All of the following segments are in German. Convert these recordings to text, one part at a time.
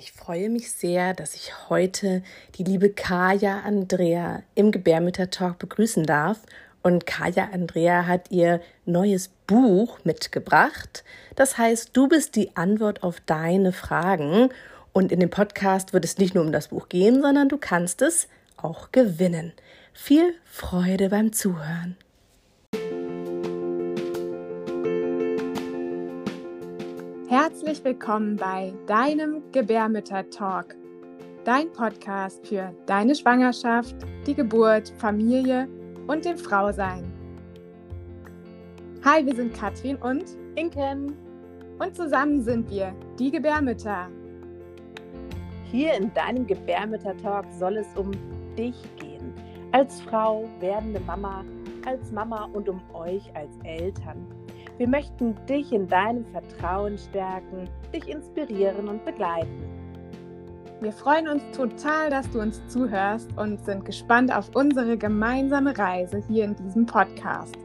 Ich freue mich sehr, dass ich heute die liebe Kaya Andrea im Gebärmütter-Talk begrüßen darf. Und Kaya Andrea hat ihr neues Buch mitgebracht. Das heißt, du bist die Antwort auf deine Fragen. Und in dem Podcast wird es nicht nur um das Buch gehen, sondern du kannst es auch gewinnen. Viel Freude beim Zuhören. Herzlich willkommen bei deinem Gebärmütter-Talk, dein Podcast für deine Schwangerschaft, die Geburt, Familie und dem Frausein. Hi, wir sind Katrin und Inken und zusammen sind wir die Gebärmütter. Hier in deinem Gebärmütter-Talk soll es um dich gehen, als Frau, werdende Mama, als Mama und um euch als Eltern. Wir möchten dich in deinem Vertrauen stärken, dich inspirieren und begleiten. Wir freuen uns total, dass du uns zuhörst und sind gespannt auf unsere gemeinsame Reise hier in diesem Podcast.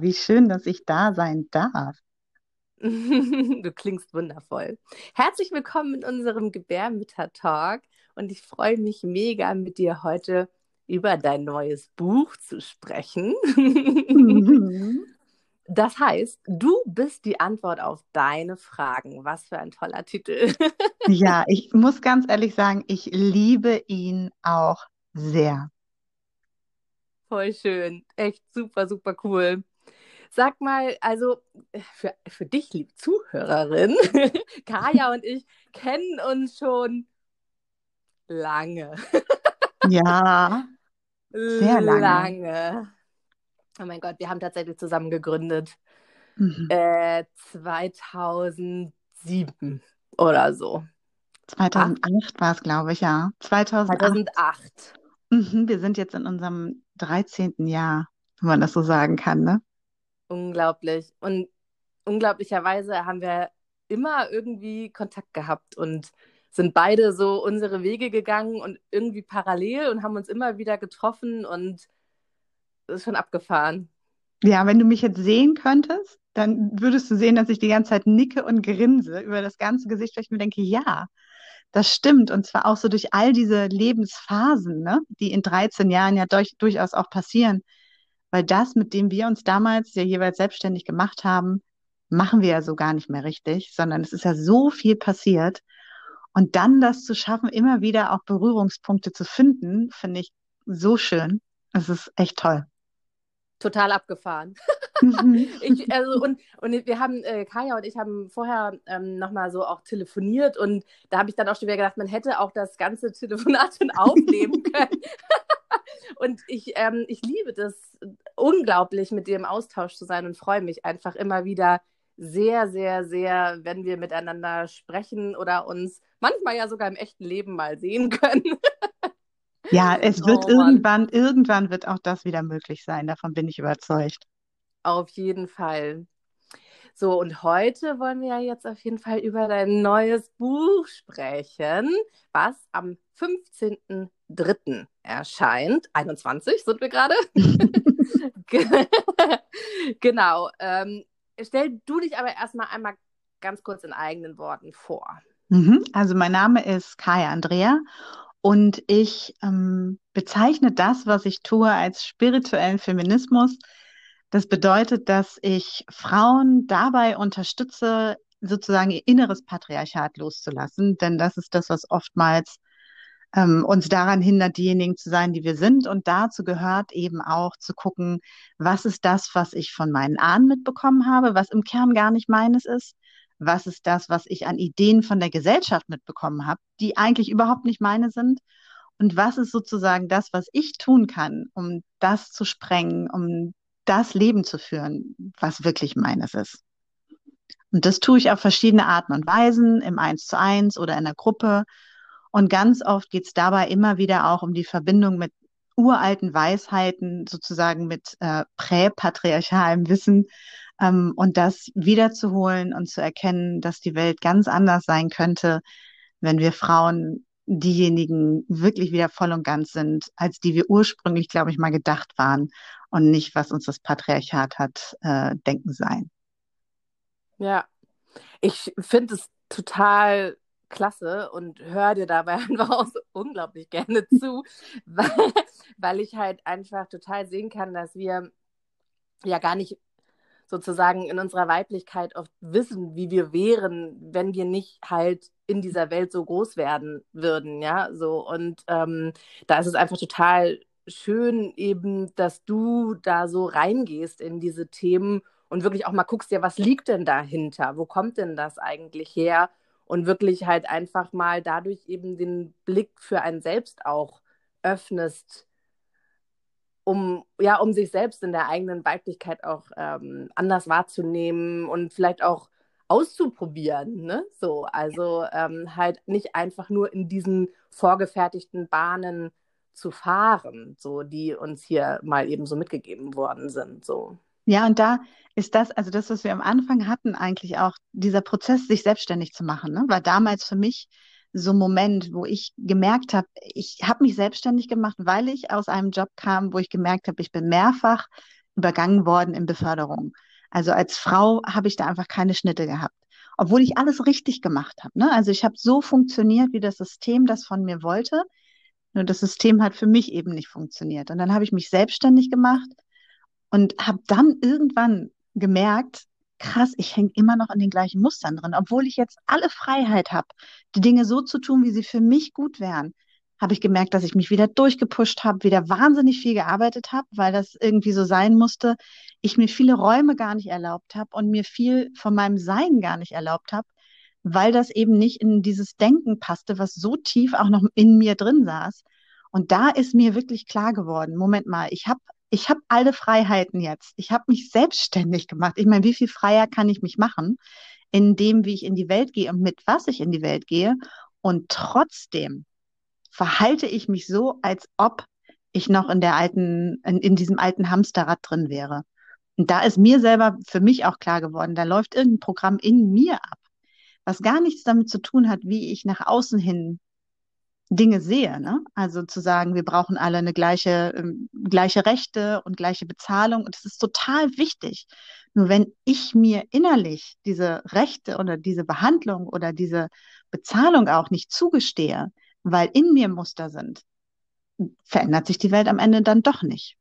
Wie schön, dass ich da sein darf. du klingst wundervoll. Herzlich willkommen in unserem Gebärmütter-Talk und ich freue mich mega mit dir heute über dein neues Buch zu sprechen. Mhm. Das heißt, du bist die Antwort auf deine Fragen. Was für ein toller Titel. Ja, ich muss ganz ehrlich sagen, ich liebe ihn auch sehr. Voll schön. Echt super, super cool. Sag mal, also für, für dich, liebe Zuhörerin, Kaya und ich kennen uns schon lange. Ja. Sehr lange. lange. Oh mein Gott, wir haben tatsächlich zusammen gegründet. Mhm. Äh, 2007 oder so. 2008 war es, glaube ich, ja. 2008. 2008. Mhm, wir sind jetzt in unserem 13. Jahr, wenn man das so sagen kann, ne? Unglaublich. Und unglaublicherweise haben wir immer irgendwie Kontakt gehabt und sind beide so unsere Wege gegangen und irgendwie parallel und haben uns immer wieder getroffen und es ist schon abgefahren. Ja, wenn du mich jetzt sehen könntest, dann würdest du sehen, dass ich die ganze Zeit nicke und grinse über das ganze Gesicht, weil ich mir denke, ja, das stimmt. Und zwar auch so durch all diese Lebensphasen, ne, die in 13 Jahren ja durch, durchaus auch passieren. Weil das, mit dem wir uns damals ja jeweils selbstständig gemacht haben, machen wir ja so gar nicht mehr richtig, sondern es ist ja so viel passiert. Und dann das zu schaffen, immer wieder auch Berührungspunkte zu finden, finde ich so schön. Es ist echt toll. Total abgefahren. Mhm. ich, also, und, und wir haben, äh, Kaya und ich haben vorher ähm, nochmal so auch telefoniert und da habe ich dann auch schon wieder gedacht, man hätte auch das ganze Telefonat schon aufnehmen können. und ich, ähm, ich liebe das unglaublich, mit dir im Austausch zu sein und freue mich einfach immer wieder sehr, sehr, sehr, wenn wir miteinander sprechen oder uns manchmal ja sogar im echten Leben mal sehen können. ja, es wird oh, irgendwann, irgendwann wird auch das wieder möglich sein. Davon bin ich überzeugt. Auf jeden Fall. So, und heute wollen wir ja jetzt auf jeden Fall über dein neues Buch sprechen, was am 15.03. erscheint. 21 sind wir gerade. genau. Ähm, stell du dich aber erstmal einmal ganz kurz in eigenen Worten vor. Mhm. Also mein Name ist Kaya Andrea und ich ähm, bezeichne das, was ich tue, als spirituellen Feminismus. Das bedeutet, dass ich Frauen dabei unterstütze, sozusagen ihr inneres Patriarchat loszulassen, denn das ist das, was oftmals ähm, uns daran hindert, diejenigen zu sein, die wir sind. Und dazu gehört eben auch zu gucken, was ist das, was ich von meinen Ahnen mitbekommen habe, was im Kern gar nicht meines ist. Was ist das, was ich an Ideen von der Gesellschaft mitbekommen habe, die eigentlich überhaupt nicht meine sind? Und was ist sozusagen das, was ich tun kann, um das zu sprengen, um das Leben zu führen, was wirklich meines ist? Und das tue ich auf verschiedene Arten und Weisen, im Eins zu eins oder in der Gruppe und ganz oft geht es dabei immer wieder auch um die Verbindung mit uralten Weisheiten, sozusagen mit äh, präpatriarchalem Wissen ähm, und das wiederzuholen und zu erkennen, dass die Welt ganz anders sein könnte, wenn wir Frauen diejenigen wirklich wieder voll und ganz sind, als die wir ursprünglich, glaube ich, mal gedacht waren und nicht, was uns das Patriarchat hat äh, denken sein. Ja, ich finde es total klasse und höre dir dabei einfach auch so unglaublich gerne zu, weil, weil ich halt einfach total sehen kann, dass wir ja gar nicht sozusagen in unserer Weiblichkeit oft wissen, wie wir wären, wenn wir nicht halt in dieser Welt so groß werden würden, ja, so und ähm, da ist es einfach total schön eben, dass du da so reingehst in diese Themen und wirklich auch mal guckst, ja, was liegt denn dahinter? Wo kommt denn das eigentlich her? Und wirklich halt einfach mal dadurch eben den Blick für einen selbst auch öffnest, um, ja, um sich selbst in der eigenen Weiblichkeit auch ähm, anders wahrzunehmen und vielleicht auch auszuprobieren, ne? So, also ähm, halt nicht einfach nur in diesen vorgefertigten Bahnen zu fahren, so die uns hier mal eben so mitgegeben worden sind, so. Ja, und da ist das, also das, was wir am Anfang hatten, eigentlich auch dieser Prozess, sich selbstständig zu machen, ne? war damals für mich so ein Moment, wo ich gemerkt habe, ich habe mich selbstständig gemacht, weil ich aus einem Job kam, wo ich gemerkt habe, ich bin mehrfach übergangen worden in Beförderung. Also als Frau habe ich da einfach keine Schnitte gehabt, obwohl ich alles richtig gemacht habe. Ne? Also ich habe so funktioniert, wie das System das von mir wollte. Nur das System hat für mich eben nicht funktioniert. Und dann habe ich mich selbstständig gemacht und habe dann irgendwann gemerkt, krass, ich hänge immer noch in den gleichen Mustern drin, obwohl ich jetzt alle Freiheit habe, die Dinge so zu tun, wie sie für mich gut wären. Habe ich gemerkt, dass ich mich wieder durchgepusht habe, wieder wahnsinnig viel gearbeitet habe, weil das irgendwie so sein musste. Ich mir viele Räume gar nicht erlaubt habe und mir viel von meinem Sein gar nicht erlaubt habe, weil das eben nicht in dieses Denken passte, was so tief auch noch in mir drin saß. Und da ist mir wirklich klar geworden, Moment mal, ich habe ich habe alle Freiheiten jetzt. Ich habe mich selbstständig gemacht. Ich meine, wie viel freier kann ich mich machen in dem, wie ich in die Welt gehe und mit was ich in die Welt gehe? Und trotzdem verhalte ich mich so, als ob ich noch in der alten, in, in diesem alten Hamsterrad drin wäre. Und da ist mir selber für mich auch klar geworden, da läuft irgendein Programm in mir ab, was gar nichts damit zu tun hat, wie ich nach außen hin Dinge sehe. Ne? Also zu sagen, wir brauchen alle eine gleiche, ähm, gleiche Rechte und gleiche Bezahlung. Und das ist total wichtig. Nur wenn ich mir innerlich diese Rechte oder diese Behandlung oder diese Bezahlung auch nicht zugestehe, weil in mir Muster sind, verändert sich die Welt am Ende dann doch nicht.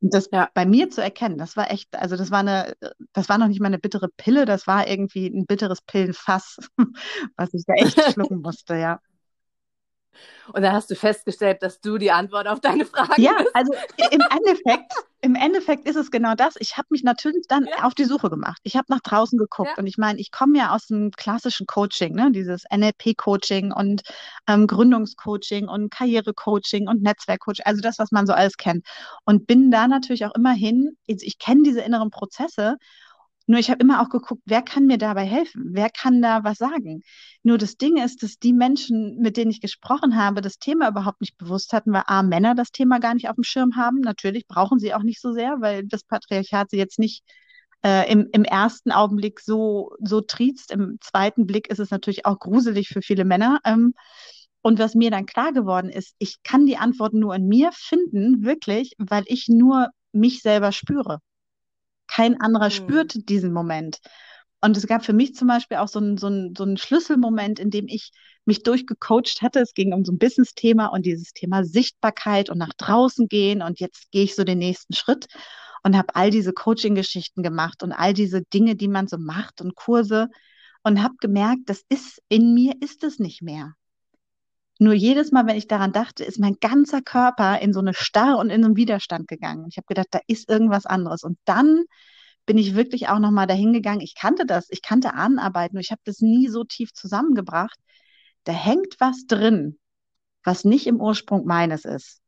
Und das ja. bei mir zu erkennen, das war echt, also das war eine, das war noch nicht mal eine bittere Pille, das war irgendwie ein bitteres Pillenfass, was ich da echt schlucken musste, ja. Und dann hast du festgestellt, dass du die Antwort auf deine Frage Ja, bist. also im Endeffekt, im Endeffekt ist es genau das. Ich habe mich natürlich dann ja. auf die Suche gemacht. Ich habe nach draußen geguckt ja. und ich meine, ich komme ja aus dem klassischen Coaching, ne? dieses NLP-Coaching und ähm, Gründungscoaching und Karrierecoaching und Netzwerkcoaching, also das, was man so alles kennt. Und bin da natürlich auch immerhin, ich kenne diese inneren Prozesse nur ich habe immer auch geguckt, wer kann mir dabei helfen? Wer kann da was sagen? Nur das Ding ist, dass die Menschen, mit denen ich gesprochen habe, das Thema überhaupt nicht bewusst hatten, weil A, Männer das Thema gar nicht auf dem Schirm haben. Natürlich brauchen sie auch nicht so sehr, weil das Patriarchat sie jetzt nicht äh, im, im ersten Augenblick so, so triezt. Im zweiten Blick ist es natürlich auch gruselig für viele Männer. Ähm, und was mir dann klar geworden ist, ich kann die Antworten nur in mir finden, wirklich, weil ich nur mich selber spüre. Kein anderer mhm. spürt diesen Moment. Und es gab für mich zum Beispiel auch so einen so so einen Schlüsselmoment, in dem ich mich durchgecoacht hatte. Es ging um so ein Business-Thema und dieses Thema Sichtbarkeit und nach draußen gehen. Und jetzt gehe ich so den nächsten Schritt und habe all diese Coaching-Geschichten gemacht und all diese Dinge, die man so macht und Kurse und habe gemerkt, das ist in mir, ist es nicht mehr. Nur jedes Mal, wenn ich daran dachte, ist mein ganzer Körper in so eine Starre und in so einen Widerstand gegangen. Ich habe gedacht, da ist irgendwas anderes. Und dann bin ich wirklich auch nochmal dahin gegangen. Ich kannte das, ich kannte Ahnenarbeit, nur ich habe das nie so tief zusammengebracht. Da hängt was drin, was nicht im Ursprung meines ist.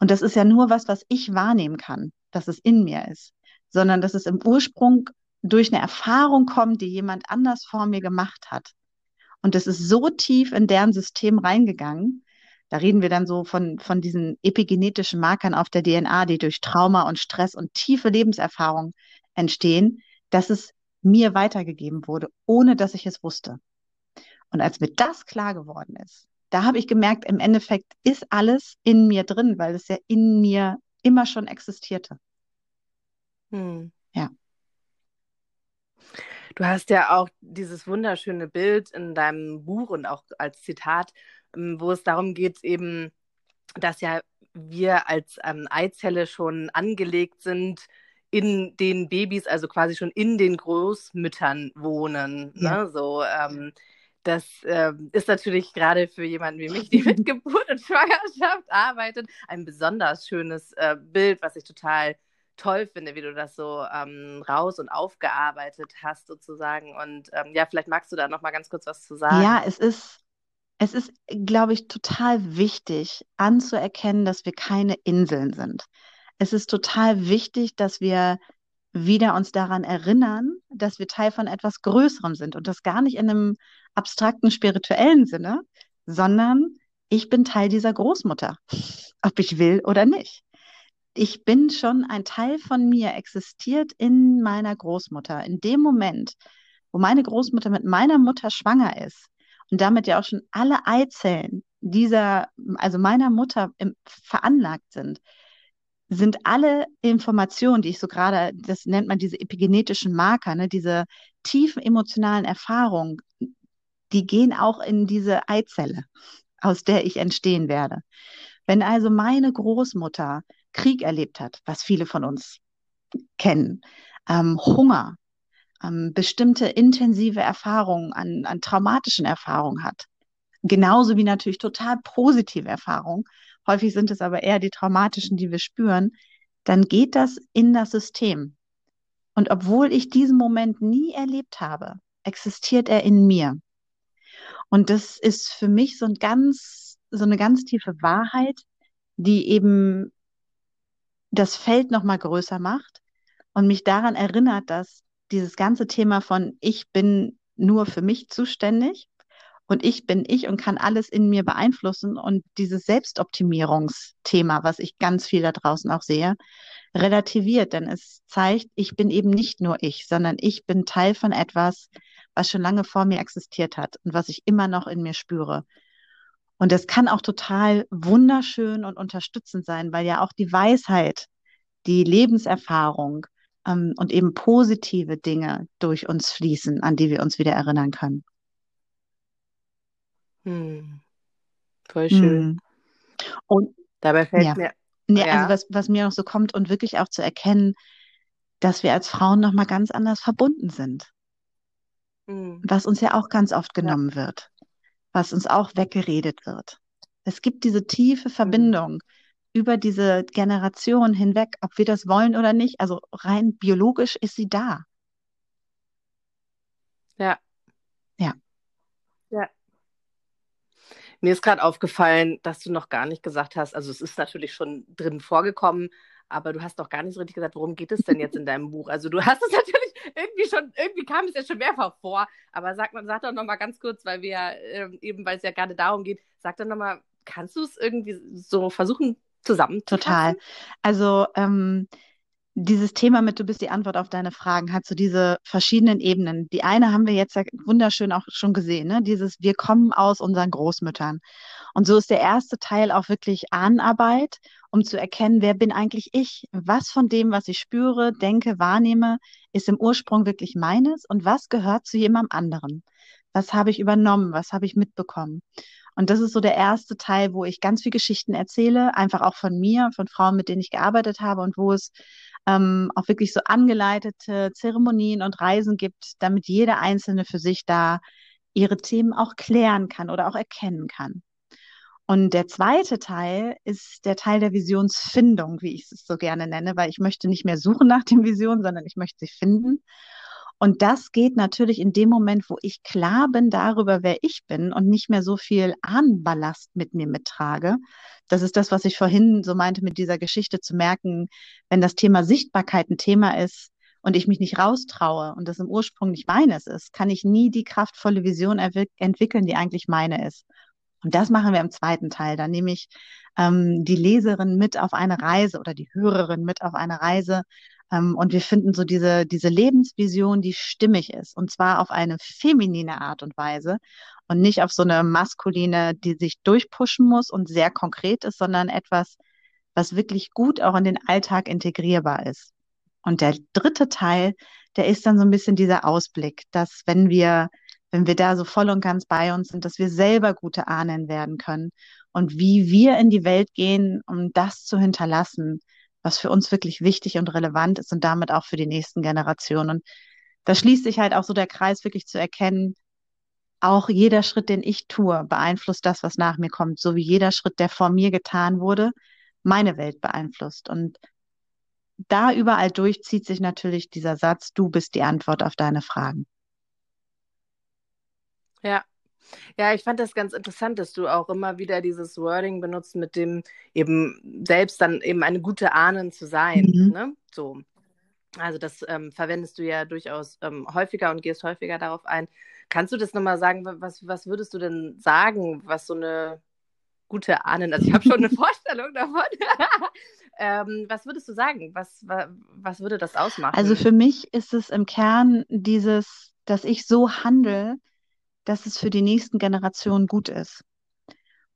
Und das ist ja nur was, was ich wahrnehmen kann, dass es in mir ist, sondern dass es im Ursprung durch eine Erfahrung kommt, die jemand anders vor mir gemacht hat. Und das ist so tief in deren System reingegangen. Da reden wir dann so von, von diesen epigenetischen Markern auf der DNA, die durch Trauma und Stress und tiefe Lebenserfahrung entstehen, dass es mir weitergegeben wurde, ohne dass ich es wusste. Und als mir das klar geworden ist, da habe ich gemerkt, im Endeffekt ist alles in mir drin, weil es ja in mir immer schon existierte. Hm. Ja. Du hast ja auch dieses wunderschöne Bild in deinem Buch und auch als Zitat, ähm, wo es darum geht, eben, dass ja wir als ähm, Eizelle schon angelegt sind in den Babys, also quasi schon in den Großmüttern wohnen. Ja. Ne? So, ähm, das äh, ist natürlich gerade für jemanden wie mich, die mit Geburt und Schwangerschaft arbeitet, ein besonders schönes äh, Bild, was ich total toll finde, wie du das so ähm, raus und aufgearbeitet hast sozusagen. Und ähm, ja, vielleicht magst du da noch mal ganz kurz was zu sagen. Ja, es ist, es ist, glaube ich, total wichtig anzuerkennen, dass wir keine Inseln sind. Es ist total wichtig, dass wir wieder uns daran erinnern, dass wir Teil von etwas Größerem sind und das gar nicht in einem abstrakten spirituellen Sinne, sondern ich bin Teil dieser Großmutter, ob ich will oder nicht. Ich bin schon ein Teil von mir, existiert in meiner Großmutter. In dem Moment, wo meine Großmutter mit meiner Mutter schwanger ist und damit ja auch schon alle Eizellen dieser, also meiner Mutter im, veranlagt sind, sind alle Informationen, die ich so gerade, das nennt man diese epigenetischen Marker, ne, diese tiefen emotionalen Erfahrungen, die gehen auch in diese Eizelle, aus der ich entstehen werde. Wenn also meine Großmutter Krieg erlebt hat, was viele von uns kennen, ähm, Hunger, ähm, bestimmte intensive Erfahrungen an, an traumatischen Erfahrungen hat, genauso wie natürlich total positive Erfahrungen, häufig sind es aber eher die traumatischen, die wir spüren, dann geht das in das System. Und obwohl ich diesen Moment nie erlebt habe, existiert er in mir. Und das ist für mich so ein ganz, so eine ganz tiefe Wahrheit, die eben das Feld nochmal größer macht und mich daran erinnert, dass dieses ganze Thema von ich bin nur für mich zuständig und ich bin ich und kann alles in mir beeinflussen und dieses Selbstoptimierungsthema, was ich ganz viel da draußen auch sehe, relativiert, denn es zeigt, ich bin eben nicht nur ich, sondern ich bin Teil von etwas, was schon lange vor mir existiert hat und was ich immer noch in mir spüre. Und das kann auch total wunderschön und unterstützend sein, weil ja auch die Weisheit, die Lebenserfahrung ähm, und eben positive Dinge durch uns fließen, an die wir uns wieder erinnern können. Hm. Voll schön. Hm. Und dabei fällt ja. mir. Nee, ja. also was, was mir noch so kommt und wirklich auch zu erkennen, dass wir als Frauen nochmal ganz anders verbunden sind. Hm. Was uns ja auch ganz oft genommen ja. wird, was uns auch weggeredet wird. Es gibt diese tiefe. Verbindung über diese Generation hinweg, ob wir das wollen oder nicht. Also rein biologisch ist sie da. Ja. Ja. Ja. Mir ist gerade aufgefallen, dass du noch gar nicht gesagt hast, also es ist natürlich schon drin vorgekommen, aber du hast doch gar nicht so richtig gesagt, worum geht es denn jetzt in deinem Buch? Also du hast es natürlich irgendwie schon, irgendwie kam es ja schon mehrfach vor, aber sag, sag doch nochmal ganz kurz, weil wir äh, eben, weil es ja gerade darum geht, sag doch nochmal, kannst du es irgendwie so versuchen zusammen? Total. Also ähm, dieses Thema mit Du bist die Antwort auf deine Fragen hat so diese verschiedenen Ebenen. Die eine haben wir jetzt ja wunderschön auch schon gesehen, ne? dieses Wir kommen aus unseren Großmüttern. Und so ist der erste Teil auch wirklich Ahnenarbeit, um zu erkennen, wer bin eigentlich ich? Was von dem, was ich spüre, denke, wahrnehme, ist im Ursprung wirklich meines und was gehört zu jemandem anderen? Was habe ich übernommen? Was habe ich mitbekommen? Und das ist so der erste Teil, wo ich ganz viele Geschichten erzähle, einfach auch von mir, von Frauen, mit denen ich gearbeitet habe und wo es ähm, auch wirklich so angeleitete Zeremonien und Reisen gibt, damit jeder Einzelne für sich da ihre Themen auch klären kann oder auch erkennen kann. Und der zweite Teil ist der Teil der Visionsfindung, wie ich es so gerne nenne, weil ich möchte nicht mehr suchen nach den Visionen, sondern ich möchte sie finden. Und das geht natürlich in dem Moment, wo ich klar bin darüber, wer ich bin und nicht mehr so viel Ahnenballast mit mir mittrage. Das ist das, was ich vorhin so meinte mit dieser Geschichte zu merken, wenn das Thema Sichtbarkeit ein Thema ist und ich mich nicht raustraue und das im Ursprung nicht meines ist, kann ich nie die kraftvolle Vision entwickeln, die eigentlich meine ist. Und das machen wir im zweiten Teil. Da nehme ich ähm, die Leserin mit auf eine Reise oder die Hörerin mit auf eine Reise und wir finden so diese, diese Lebensvision, die stimmig ist. Und zwar auf eine feminine Art und Weise und nicht auf so eine maskuline, die sich durchpushen muss und sehr konkret ist, sondern etwas, was wirklich gut auch in den Alltag integrierbar ist. Und der dritte Teil, der ist dann so ein bisschen dieser Ausblick, dass wenn wir, wenn wir da so voll und ganz bei uns sind, dass wir selber gute Ahnen werden können und wie wir in die Welt gehen, um das zu hinterlassen, was für uns wirklich wichtig und relevant ist und damit auch für die nächsten Generationen. Und da schließt sich halt auch so der Kreis, wirklich zu erkennen, auch jeder Schritt, den ich tue, beeinflusst das, was nach mir kommt, so wie jeder Schritt, der vor mir getan wurde, meine Welt beeinflusst. Und da überall durch zieht sich natürlich dieser Satz, du bist die Antwort auf deine Fragen. Ja. Ja, ich fand das ganz interessant, dass du auch immer wieder dieses Wording benutzt, mit dem eben selbst dann eben eine gute Ahnen zu sein. Mhm. Ne? So. Also das ähm, verwendest du ja durchaus ähm, häufiger und gehst häufiger darauf ein. Kannst du das nochmal sagen? Was, was würdest du denn sagen, was so eine gute Ahnen, also ich habe schon eine Vorstellung davon. ähm, was würdest du sagen? Was, was, was würde das ausmachen? Also für mich ist es im Kern dieses, dass ich so handle, dass es für die nächsten Generationen gut ist.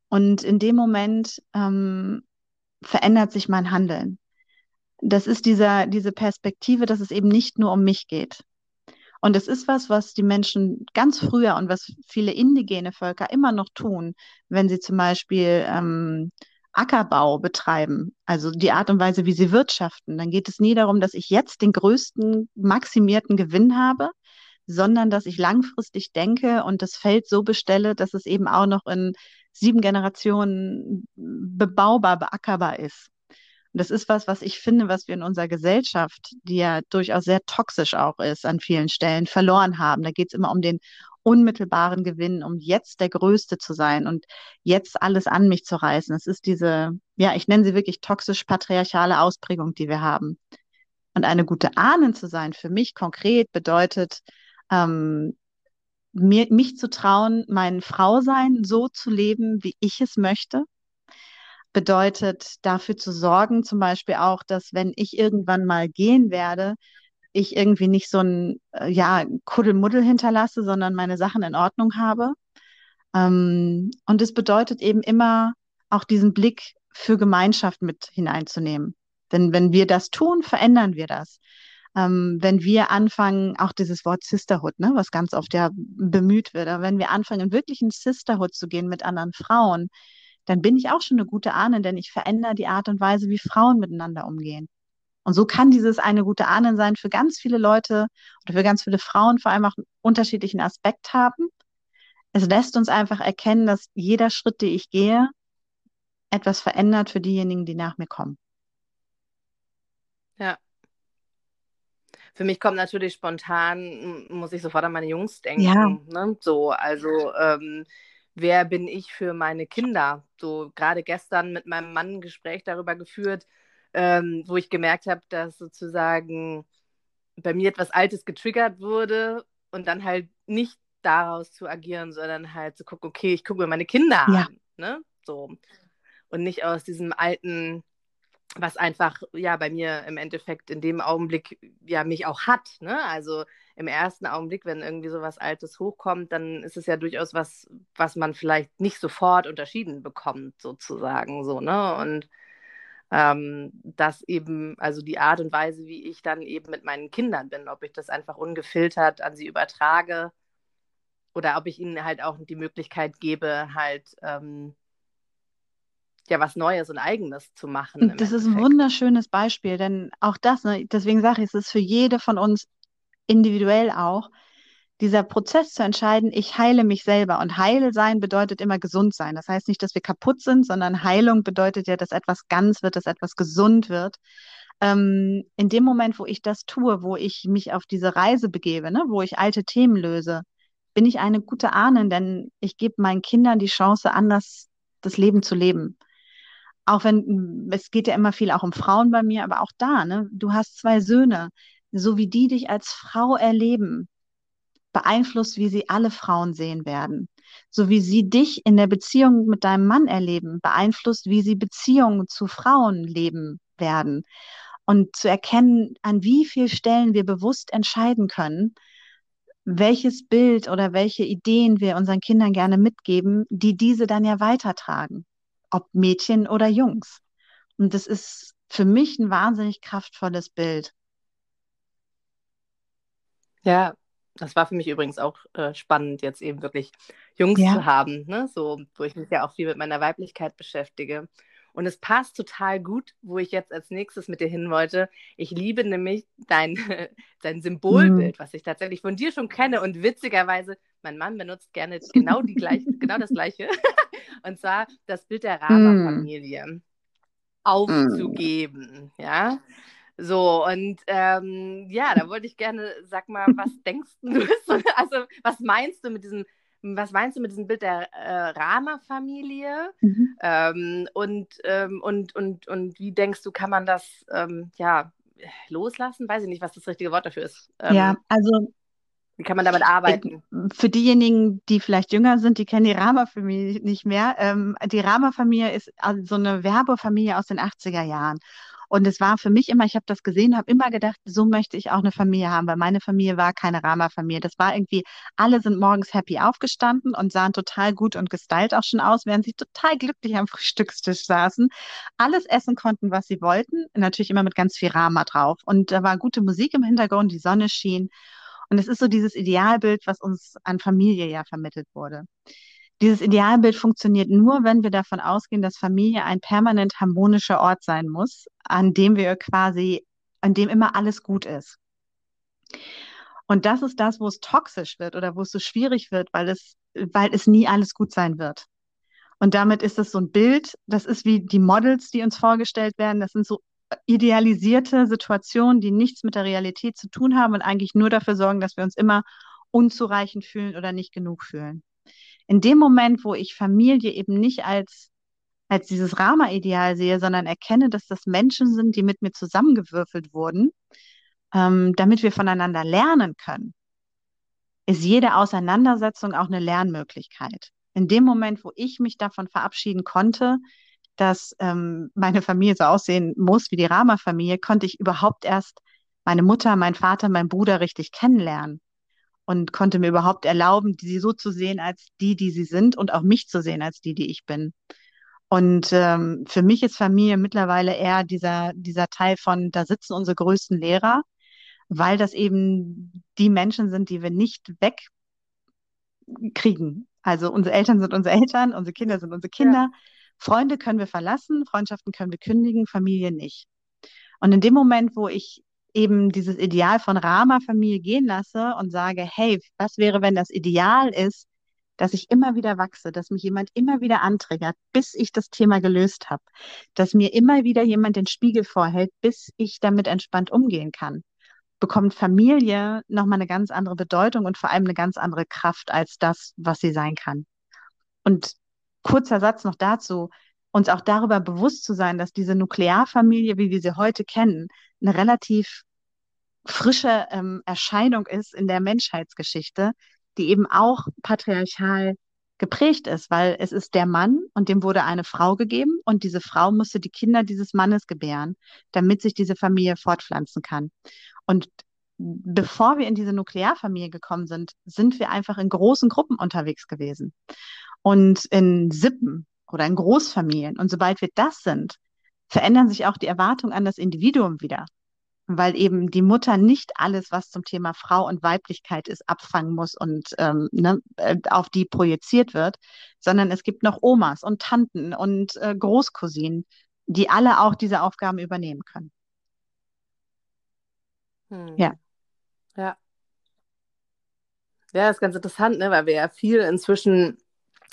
Und in dem Moment ähm, verändert sich mein Handeln. Das ist dieser, diese Perspektive, dass es eben nicht nur um mich geht. Und es ist was, was die Menschen ganz früher und was viele indigene Völker immer noch tun, wenn sie zum Beispiel ähm, Ackerbau betreiben, also die Art und Weise, wie sie wirtschaften. Dann geht es nie darum, dass ich jetzt den größten maximierten Gewinn habe, sondern dass ich langfristig denke und das Feld so bestelle, dass es eben auch noch in sieben Generationen bebaubar, beackerbar ist. Und das ist was, was ich finde, was wir in unserer Gesellschaft, die ja durchaus sehr toxisch auch ist an vielen Stellen, verloren haben. Da geht es immer um den unmittelbaren Gewinn, um jetzt der Größte zu sein und jetzt alles an mich zu reißen. Es ist diese, ja, ich nenne sie wirklich toxisch-patriarchale Ausprägung, die wir haben. Und eine gute Ahnen zu sein, für mich konkret bedeutet, ähm, mir, mich zu trauen, mein Frausein so zu leben, wie ich es möchte. Bedeutet dafür zu sorgen, zum Beispiel auch, dass wenn ich irgendwann mal gehen werde, ich irgendwie nicht so ein äh, ja, Kuddelmuddel hinterlasse, sondern meine Sachen in Ordnung habe. Ähm, und es bedeutet eben immer auch diesen Blick für Gemeinschaft mit hineinzunehmen. Denn wenn wir das tun, verändern wir das ähm, wenn wir anfangen, auch dieses Wort Sisterhood, ne, was ganz oft ja bemüht wird, aber wenn wir anfangen, wirklich in Sisterhood zu gehen mit anderen Frauen, dann bin ich auch schon eine gute Ahnen, denn ich verändere die Art und Weise, wie Frauen miteinander umgehen. Und so kann dieses eine gute Ahnen sein für ganz viele Leute oder für ganz viele Frauen vor allem auch einen unterschiedlichen Aspekt haben. Es lässt uns einfach erkennen, dass jeder Schritt, den ich gehe, etwas verändert für diejenigen, die nach mir kommen. Ja, für mich kommt natürlich spontan, muss ich sofort an meine Jungs denken. Ja. Ne? So, also ähm, wer bin ich für meine Kinder? So gerade gestern mit meinem Mann ein Gespräch darüber geführt, ähm, wo ich gemerkt habe, dass sozusagen bei mir etwas Altes getriggert wurde und dann halt nicht daraus zu agieren, sondern halt zu gucken, okay, ich gucke mir meine Kinder ja. an, ne? So. Und nicht aus diesem alten was einfach ja bei mir im Endeffekt in dem Augenblick ja mich auch hat. Ne? Also im ersten Augenblick, wenn irgendwie so was Altes hochkommt, dann ist es ja durchaus was, was man vielleicht nicht sofort unterschieden bekommt, sozusagen so, ne? Und ähm, das eben, also die Art und Weise, wie ich dann eben mit meinen Kindern bin, ob ich das einfach ungefiltert an sie übertrage oder ob ich ihnen halt auch die Möglichkeit gebe, halt ähm, ja was Neues und Eigenes zu machen. Das ist ein wunderschönes Beispiel, denn auch das, ne, deswegen sage ich, es ist für jede von uns individuell auch, dieser Prozess zu entscheiden, ich heile mich selber. Und heil sein bedeutet immer gesund sein. Das heißt nicht, dass wir kaputt sind, sondern Heilung bedeutet ja, dass etwas ganz wird, dass etwas gesund wird. Ähm, in dem Moment, wo ich das tue, wo ich mich auf diese Reise begebe, ne, wo ich alte Themen löse, bin ich eine gute Ahnen, denn ich gebe meinen Kindern die Chance, anders das Leben zu leben auch wenn es geht ja immer viel auch um Frauen bei mir, aber auch da, ne, du hast zwei Söhne, so wie die dich als Frau erleben, beeinflusst, wie sie alle Frauen sehen werden. So wie sie dich in der Beziehung mit deinem Mann erleben, beeinflusst, wie sie Beziehungen zu Frauen leben werden. Und zu erkennen, an wie vielen Stellen wir bewusst entscheiden können, welches Bild oder welche Ideen wir unseren Kindern gerne mitgeben, die diese dann ja weitertragen ob Mädchen oder Jungs. Und das ist für mich ein wahnsinnig kraftvolles Bild. Ja, das war für mich übrigens auch äh, spannend, jetzt eben wirklich Jungs Ja. zu haben, ne? So, wo ich mich ja auch viel mit meiner Weiblichkeit beschäftige. Und es passt total gut, wo ich jetzt als nächstes mit dir hin wollte. Ich liebe nämlich dein, dein. Symbolbild, was ich tatsächlich von dir schon kenne. Und witzigerweise, mein Mann benutzt gerne genau die gleiche, genau das gleiche. Und zwar das Bild der Hm. Rama-Familie aufzugeben, ja. So, und ähm, ja, da wollte ich gerne, sag mal, was denkst du? Also, was meinst du mit diesem, was meinst du mit diesem Bild der äh, Rama-Familie? Mhm. Ähm, und, ähm, und, und, und wie denkst du, kann man das ähm, ja, loslassen? Weiß ich nicht, was das richtige Wort dafür ist. Ähm, Ja, also Wie kann man damit arbeiten? für diejenigen, die vielleicht jünger sind, die kennen die Rama-Familie nicht mehr. Ähm, die Rama-Familie ist also so eine Werbefamilie aus den 80er Jahren. Und es war für mich immer, ich habe das gesehen, habe immer gedacht, so möchte ich auch eine Familie haben, weil meine Familie war keine Rama-Familie. Das war irgendwie, alle sind morgens happy aufgestanden und sahen total gut und gestylt auch schon aus, während sie total glücklich am Frühstückstisch saßen, alles essen konnten, was sie wollten, natürlich immer mit ganz viel Rama drauf. Und da war gute Musik im Hintergrund, die Sonne schien. Und es ist so dieses Idealbild, was uns an Familie ja vermittelt wurde. Dieses Idealbild funktioniert nur, wenn wir davon ausgehen, dass Familie ein permanent harmonischer Ort sein muss, an dem wir quasi, an dem immer alles gut ist. Und das ist das, wo es toxisch wird oder wo es so schwierig wird, weil es, weil es nie alles gut sein wird. Und damit ist es so ein Bild, das ist wie die Models, die uns vorgestellt werden. Das sind so idealisierte Situationen, die nichts mit der Realität zu tun haben und eigentlich nur dafür sorgen, dass wir uns immer unzureichend fühlen oder nicht genug fühlen. In dem Moment, wo ich Familie eben nicht als, als dieses Rama-Ideal sehe, sondern erkenne, dass das Menschen sind, die mit mir zusammengewürfelt wurden, ähm, damit wir voneinander lernen können, ist jede Auseinandersetzung auch eine Lernmöglichkeit. In dem Moment, wo ich mich davon verabschieden konnte, dass ähm, meine Familie so aussehen muss wie die Rama-Familie, konnte ich überhaupt erst meine Mutter, meinen Vater, meinen Bruder richtig kennenlernen und konnte mir überhaupt erlauben, sie so zu sehen als die, die sie sind und auch mich zu sehen als die, die ich bin. Und ähm, für mich ist Familie mittlerweile eher dieser, dieser Teil von, da sitzen unsere größten Lehrer, weil das eben die Menschen sind, die wir nicht wegkriegen. Also unsere Eltern sind unsere Eltern, unsere Kinder sind unsere Kinder. Ja. Freunde können wir verlassen, Freundschaften können wir kündigen, Familie nicht. Und in dem Moment, wo ich eben dieses Ideal von Rama-Familie gehen lasse und sage, hey, was wäre, wenn das Ideal ist, dass ich immer wieder wachse, dass mich jemand immer wieder antriggert, bis ich das Thema gelöst habe, dass mir immer wieder jemand den Spiegel vorhält, bis ich damit entspannt umgehen kann, bekommt Familie nochmal eine ganz andere Bedeutung und vor allem eine ganz andere Kraft als das, was sie sein kann. Und kurzer Satz noch dazu, uns auch darüber bewusst zu sein, dass diese Nuklearfamilie, wie wir sie heute kennen, eine relativ frische ähm, Erscheinung ist in der Menschheitsgeschichte, die eben auch patriarchal geprägt ist, weil es ist der Mann und dem wurde eine Frau gegeben und diese Frau musste die Kinder dieses Mannes gebären, damit sich diese Familie fortpflanzen kann. Und bevor wir in diese Nuklearfamilie gekommen sind, sind wir einfach in großen Gruppen unterwegs gewesen und in Sippen oder in Großfamilien. Und sobald wir das sind, verändern sich auch die Erwartungen an das Individuum wieder weil eben die Mutter nicht alles, was zum Thema Frau und Weiblichkeit ist, abfangen muss und ähm, ne, auf die projiziert wird, sondern es gibt noch Omas und Tanten und äh, Großcousinen, die alle auch diese Aufgaben übernehmen können. Hm. Ja. Ja. Ja, ist ganz interessant, ne, weil wir ja viel inzwischen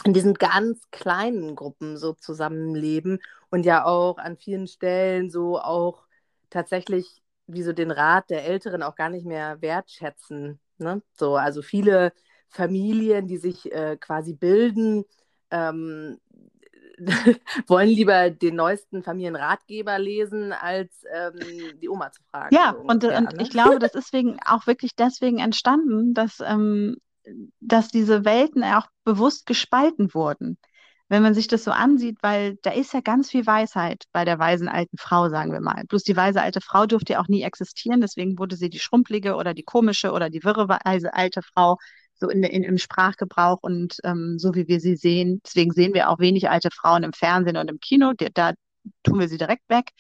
in diesen ganz kleinen Gruppen so zusammenleben und ja auch an vielen Stellen so auch tatsächlich wie so den Rat der Älteren auch gar nicht mehr wertschätzen. Ne? So, also viele Familien, die sich äh, quasi bilden, ähm, wollen lieber den neuesten Familienratgeber lesen, als ähm, die Oma zu fragen. Ja, so und, ungefähr, und ne? ich glaube, das ist wegen, auch wirklich deswegen entstanden, dass, ähm, dass diese Welten auch bewusst gespalten wurden wenn man sich das so ansieht, weil da ist ja ganz viel Weisheit bei der weisen alten Frau, sagen wir mal. Bloß die weise alte Frau durfte ja auch nie existieren, deswegen wurde sie die schrumpelige oder die komische oder die wirre weise alte Frau so in, in, im Sprachgebrauch und ähm, so wie wir sie sehen. Deswegen sehen wir auch wenig alte Frauen im Fernsehen und im Kino, da tun wir sie direkt weg.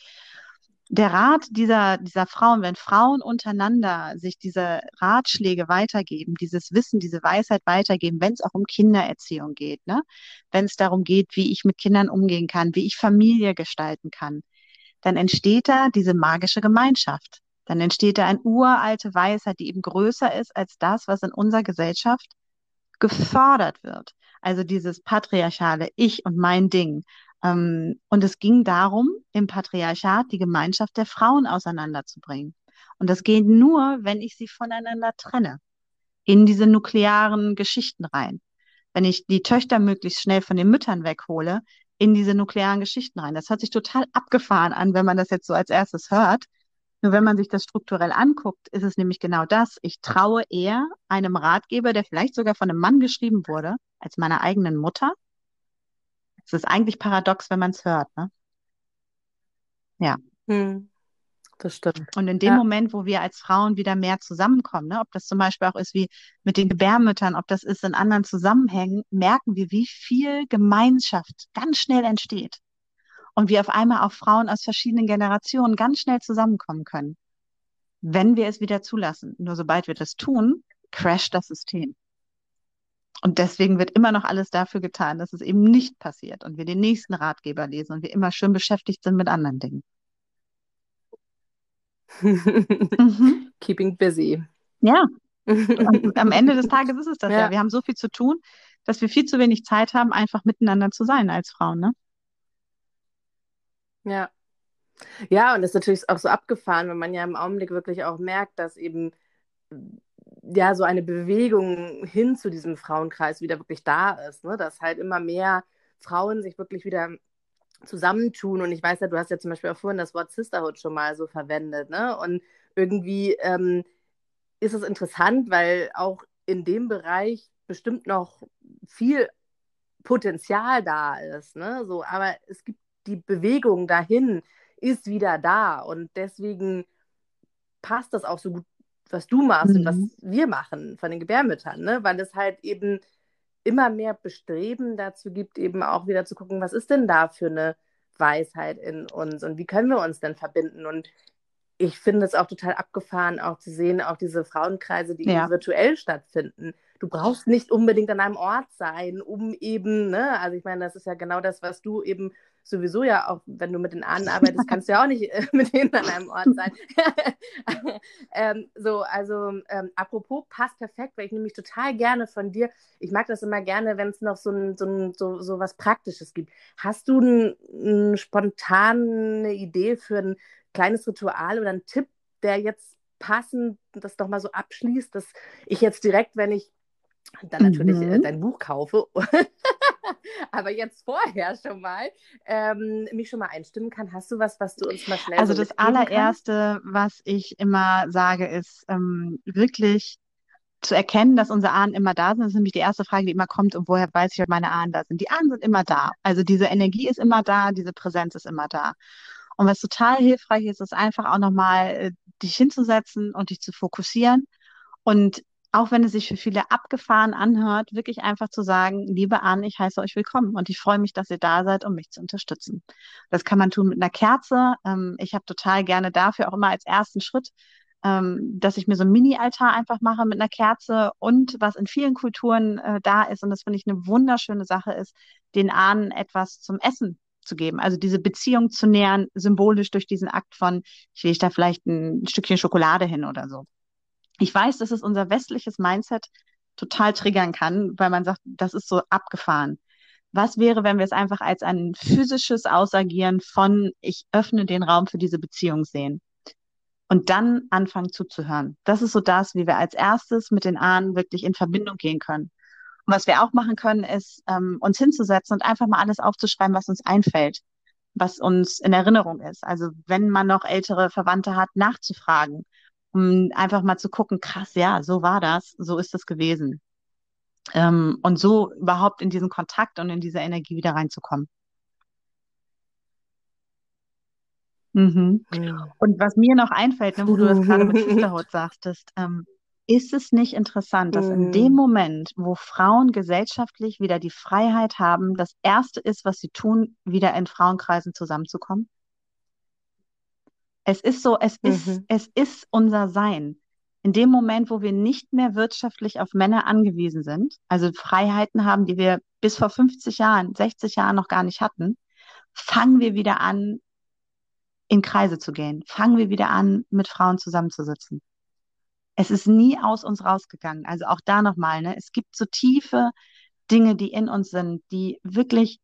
der Rat dieser, dieser Frauen, wenn Frauen untereinander sich diese Ratschläge weitergeben, dieses Wissen, diese Weisheit weitergeben, wenn es auch um Kindererziehung geht, ne? wenn es darum geht, wie ich mit Kindern umgehen kann, wie ich Familie gestalten kann, dann entsteht da diese magische Gemeinschaft. Dann entsteht da eine uralte Weisheit, die eben größer ist als das, was in unserer Gesellschaft gefördert wird. Also dieses patriarchale Ich und mein Ding. Ähm, und es ging darum, im Patriarchat die Gemeinschaft der Frauen auseinanderzubringen. Und das geht nur, wenn ich sie voneinander trenne, in diese nuklearen Geschichten rein. Wenn ich die Töchter möglichst schnell von den Müttern weghole, in diese nuklearen Geschichten rein. Das hört sich total abgefahren an, wenn man das jetzt so als erstes hört. Nur wenn man sich das strukturell anguckt, ist es nämlich genau das. Ich traue eher einem Ratgeber, der vielleicht sogar von einem Mann geschrieben wurde, als meiner eigenen Mutter. Es ist eigentlich paradox, wenn man es hört, ne? Ja. Hm, das stimmt. Und in dem Ja. Moment, wo wir als Frauen wieder mehr zusammenkommen, ne, ob das zum Beispiel auch ist wie mit den Gebärmüttern, ob das ist in anderen Zusammenhängen, merken wir, wie viel Gemeinschaft ganz schnell entsteht. Und wie auf einmal auch Frauen aus verschiedenen Generationen ganz schnell zusammenkommen können, wenn wir es wieder zulassen. Nur sobald wir das tun, crasht das System. Und deswegen wird immer noch alles dafür getan, dass es eben nicht passiert und wir den nächsten Ratgeber lesen und wir immer schön beschäftigt sind mit anderen Dingen. Mhm. Keeping busy. Ja, und am Ende des Tages ist es das ja. Ja. Wir haben so viel zu tun, dass wir viel zu wenig Zeit haben, einfach miteinander zu sein als Frauen, ne? Ja. Ja, und das ist natürlich auch so abgefahren, wenn man ja im Augenblick wirklich auch merkt, dass eben ja so eine Bewegung hin zu diesem Frauenkreis wieder wirklich da ist, ne? Dass halt immer mehr Frauen sich wirklich wieder zusammentun. Und ich weiß ja, du hast ja zum Beispiel auch vorhin das Wort Sisterhood schon mal so verwendet, ne? Und irgendwie ähm, ist es interessant, weil auch in dem Bereich bestimmt noch viel Potenzial da ist, ne? So, aber es gibt die Bewegung dahin, ist wieder da und deswegen passt das auch so gut, was du machst und was Mhm. wir machen von den Gebärmüttern, ne? Weil es halt eben immer mehr Bestreben dazu gibt, eben auch wieder zu gucken, was ist denn da für eine Weisheit in uns und wie können wir uns denn verbinden und ich finde es auch total abgefahren, auch zu sehen, auch diese Frauenkreise, die Ja. eben virtuell stattfinden. Du brauchst nicht unbedingt an einem Ort sein, um eben, ne, also ich meine, das ist ja genau das, was du eben sowieso ja auch, wenn du mit den Ahnen arbeitest, kannst du ja auch nicht äh, mit denen an einem Ort sein. ähm, so, also ähm, apropos, passt perfekt, weil ich nehme mich total gerne von dir. Ich mag das immer gerne, wenn es noch so, ein, so, ein, so, so was Praktisches gibt. Hast du eine ein spontane Idee für ein kleines Ritual oder einen Tipp, der jetzt passend das doch mal so abschließt, dass ich jetzt direkt, wenn ich dann natürlich äh, Mhm. dein Buch kaufe, aber jetzt vorher schon mal ähm, mich schon mal einstimmen kann. Hast du was, was du uns mal schnell Also so das mitgeben kannst? allererste, was ich immer sage, ist ähm, wirklich zu erkennen, dass unsere Ahnen immer da sind. Das ist nämlich die erste Frage, die immer kommt, und woher weiß ich, ob meine Ahnen da sind? Die Ahnen sind immer da. Also diese Energie ist immer da, diese Präsenz ist immer da. Und was total hilfreich ist, ist einfach auch nochmal äh, dich hinzusetzen und dich zu fokussieren. Und auch wenn es sich für viele abgefahren anhört, wirklich einfach zu sagen, liebe Ahnen, ich heiße euch willkommen und ich freue mich, dass ihr da seid, um mich zu unterstützen. Das kann man tun mit einer Kerze. Ähm, ich habe total gerne dafür auch immer als ersten Schritt, ähm, dass ich mir so einen Mini-Altar einfach mache mit einer Kerze und was in vielen Kulturen äh, da ist und das finde ich eine wunderschöne Sache ist, den Ahnen etwas zum Essen zu geben. Also diese Beziehung zu nähern, symbolisch durch diesen Akt von, ich lege da vielleicht ein Stückchen Schokolade hin oder so. Ich weiß, dass es unser westliches Mindset total triggern kann, weil man sagt, das ist so abgefahren. Was wäre, wenn wir es einfach als ein physisches Ausagieren von, ich öffne den Raum für diese Beziehung sehen? Und dann anfangen zuzuhören. Das ist so das, wie wir als erstes mit den Ahnen wirklich in Verbindung gehen können. Und was wir auch machen können, ist, ähm, uns hinzusetzen und einfach mal alles aufzuschreiben, was uns einfällt, was uns in Erinnerung ist. Also wenn man noch ältere Verwandte hat, nachzufragen, um einfach mal zu gucken, krass, ja, so war das, so ist es gewesen. Ähm, und so überhaupt in diesen Kontakt und in diese Energie wieder reinzukommen. Mhm. Hm. Und was mir noch einfällt, ne, wo du das gerade mit Sisterhood sagtest, ähm, ist es nicht interessant, dass in dem Mhm. Moment, wo Frauen gesellschaftlich wieder die Freiheit haben, das Erste ist, was sie tun, wieder in Frauenkreisen zusammenzukommen? Es ist so, es ist, Mhm. es ist unser Sein. In dem Moment, wo wir nicht mehr wirtschaftlich auf Männer angewiesen sind, also Freiheiten haben, die wir bis vor 50 Jahren, 60 Jahren noch gar nicht hatten, fangen wir wieder an, in Kreise zu gehen. Fangen wir wieder an, mit Frauen zusammenzusitzen. Es ist nie aus uns rausgegangen. Also auch da nochmal, ne? Es gibt so tiefe Dinge, die in uns sind, die wirklich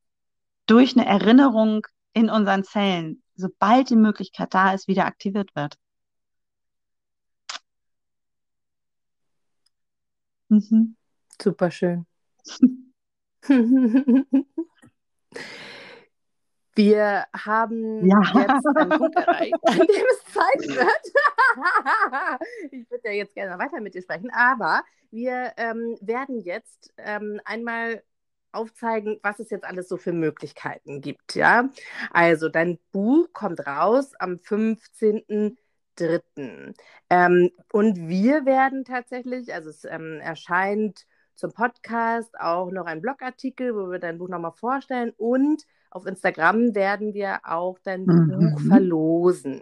durch eine Erinnerung in unseren Zellen, sobald die Möglichkeit da ist, wieder aktiviert wird. Mhm. Super schön. Wir haben Ja. jetzt einen Punkt erreicht, an dem es Zeit wird. ich würde ja jetzt gerne weiter mit dir sprechen, aber wir ähm, werden jetzt ähm, einmal aufzeigen, was es jetzt alles so für Möglichkeiten gibt. Ja, also dein Buch kommt raus am 15.03. Ähm, und wir werden tatsächlich, also es ähm, erscheint zum Podcast auch noch ein Blogartikel, wo wir dein Buch nochmal vorstellen und auf Instagram werden wir auch dein Mhm. Buch verlosen.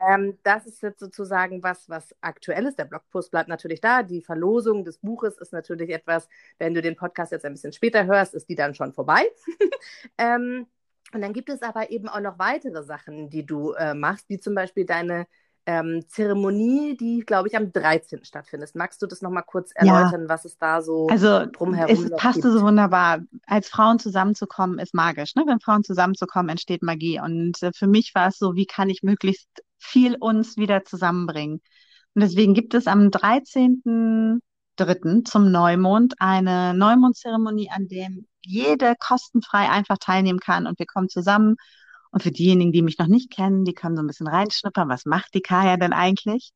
Ähm, das ist jetzt sozusagen was, was aktuell ist. Der Blogpost bleibt natürlich da. Die Verlosung des Buches ist natürlich etwas, wenn du den Podcast jetzt ein bisschen später hörst, ist die dann schon vorbei. ähm, und dann gibt es aber eben auch noch weitere Sachen, die du äh, machst, wie zum Beispiel deine ähm, Zeremonie, die, glaube ich, am 13. stattfindet. Magst du das nochmal kurz Ja. erläutern, was es da so Also drumherum es noch passte gibt? so wunderbar. Als Frauen zusammenzukommen, ist magisch. Ne? Wenn Frauen zusammenzukommen, entsteht Magie. Und äh, für mich war es so, wie kann ich möglichst viel uns wieder zusammenbringen? Und deswegen gibt es am 13.03. zum Neumond eine Neumondzeremonie, an dem jede kostenfrei einfach teilnehmen kann. Und wir kommen zusammen. Und für diejenigen, die mich noch nicht kennen, die können so ein bisschen reinschnuppern. Was macht die Kaya denn eigentlich?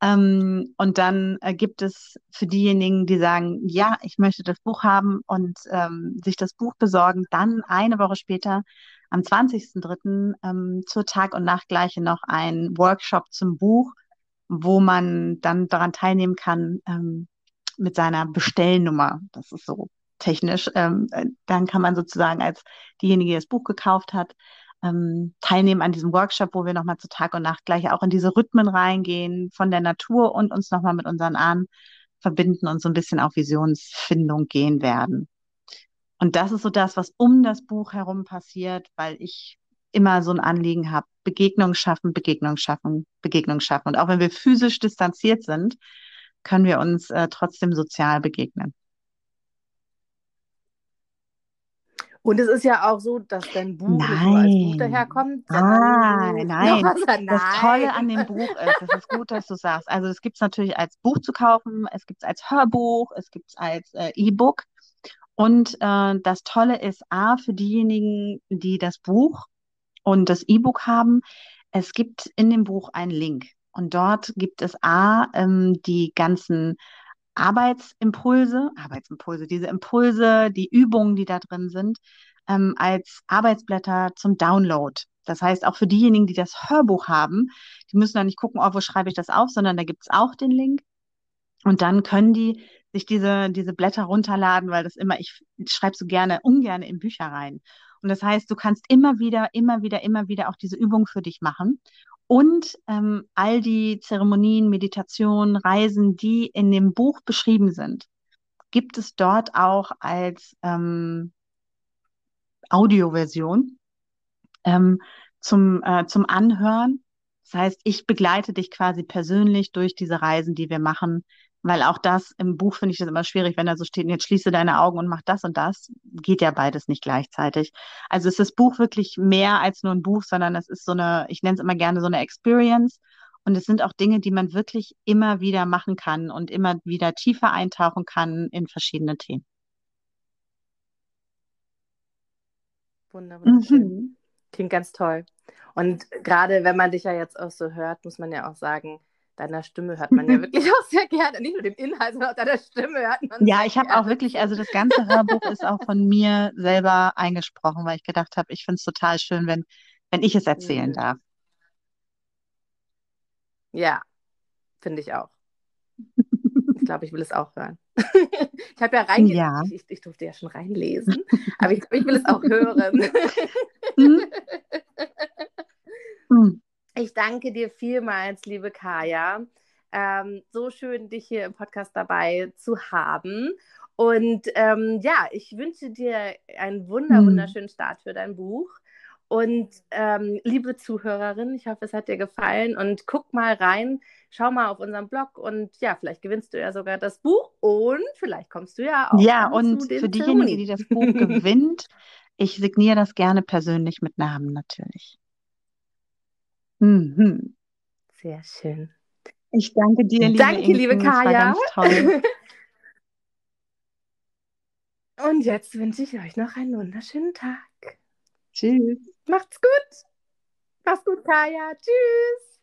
Ähm, und dann äh, gibt es für diejenigen, die sagen, ja, ich möchte das Buch haben und ähm, sich das Buch besorgen, dann eine Woche später, am 20.03. Ähm, zur Tag- und Nachtgleiche noch ein Workshop zum Buch, wo man dann daran teilnehmen kann ähm, mit seiner Bestellnummer. Das ist so technisch. Ähm, äh, dann kann man sozusagen als diejenige, die das Buch gekauft hat, ähm, teilnehmen an diesem Workshop, wo wir nochmal zu Tag und Nacht gleich auch in diese Rhythmen reingehen von der Natur und uns nochmal mit unseren Ahnen verbinden und so ein bisschen auf Visionsfindung gehen werden. Und das ist so das, was um das Buch herum passiert, weil ich immer so ein Anliegen habe, Begegnung schaffen, Begegnung schaffen, Begegnung schaffen. Und auch wenn wir physisch distanziert sind, können wir uns äh, trotzdem sozial begegnen. Und es ist ja auch so, dass dein Buch nur als Buch Nein. daherkommt, Ah, nein. Was? Das Tolle Nein. an dem Buch ist, das ist gut, dass du sagst. Also es gibt es natürlich als Buch zu kaufen, es gibt es als Hörbuch, es gibt es als äh, E-Book. Und äh, das Tolle ist A, für diejenigen, die das Buch und das E-Book haben, es gibt in dem Buch einen Link. Und dort gibt es A, ähm, die ganzen Arbeitsimpulse, Arbeitsimpulse, diese Impulse, die Übungen, die da drin sind, ähm, als Arbeitsblätter zum Download. Das heißt, auch für diejenigen, die das Hörbuch haben, die müssen da nicht gucken, oh, wo schreibe ich das auf, sondern da gibt es auch den Link. Und dann können die sich diese, diese Blätter runterladen, weil das immer, ich schreibe so gerne, ungern in Bücher rein. Und das heißt, du kannst immer wieder, immer wieder, immer wieder auch diese Übung für dich machen. Und ähm, all die Zeremonien, Meditationen, Reisen, die in dem Buch beschrieben sind, gibt es dort auch als ähm, Audioversion ähm, zum, äh, zum Anhören. Das heißt, ich begleite dich quasi persönlich durch diese Reisen, die wir machen, weil auch das im Buch finde ich das immer schwierig, wenn da so steht, jetzt schließe deine Augen und mach das und das. Geht ja beides nicht gleichzeitig. Also ist das Buch wirklich mehr als nur ein Buch, sondern es ist so eine, ich nenne es immer gerne so eine Experience. Und es sind auch Dinge, die man wirklich immer wieder machen kann und immer wieder tiefer eintauchen kann in verschiedene Themen. Wunderschön. Mhm. Klingt ganz toll. Und gerade wenn man dich ja jetzt auch so hört, muss man ja auch sagen, deiner Stimme hört man ja wirklich auch sehr gerne. Nicht nur dem Inhalt, sondern auch deiner Stimme hört man Ja, ich habe auch wirklich, also das ganze Hörbuch ist auch von mir selber eingesprochen, weil ich gedacht habe, ich finde es total schön, wenn, wenn ich es erzählen Mhm. darf. Ja, finde ich auch. Ich glaube, ich will es auch hören. ich habe ja reinge Ja. ich, ich durfte ja schon reinlesen, aber ich, ich will es auch hören. Mhm. Ich danke dir vielmals, liebe Kaya. Ähm, so schön, dich hier im Podcast dabei zu haben. Und ähm, ja, ich wünsche dir einen wunder, hm. wunderschönen Start für dein Buch. Und ähm, liebe Zuhörerin, ich hoffe, es hat dir gefallen und guck mal rein, schau mal auf unserem Blog und ja, vielleicht gewinnst du ja sogar das Buch und vielleicht kommst du ja auch. Ja, und für diejenige, die das Buch gewinnt, ich signiere das gerne persönlich mit Namen natürlich. Mhm. Sehr schön. Ich danke dir, liebe Danke, liebe Kaya. Und jetzt wünsche ich euch noch einen wunderschönen Tag. Tschüss. Macht's gut. Mach's gut, Kaya. Tschüss.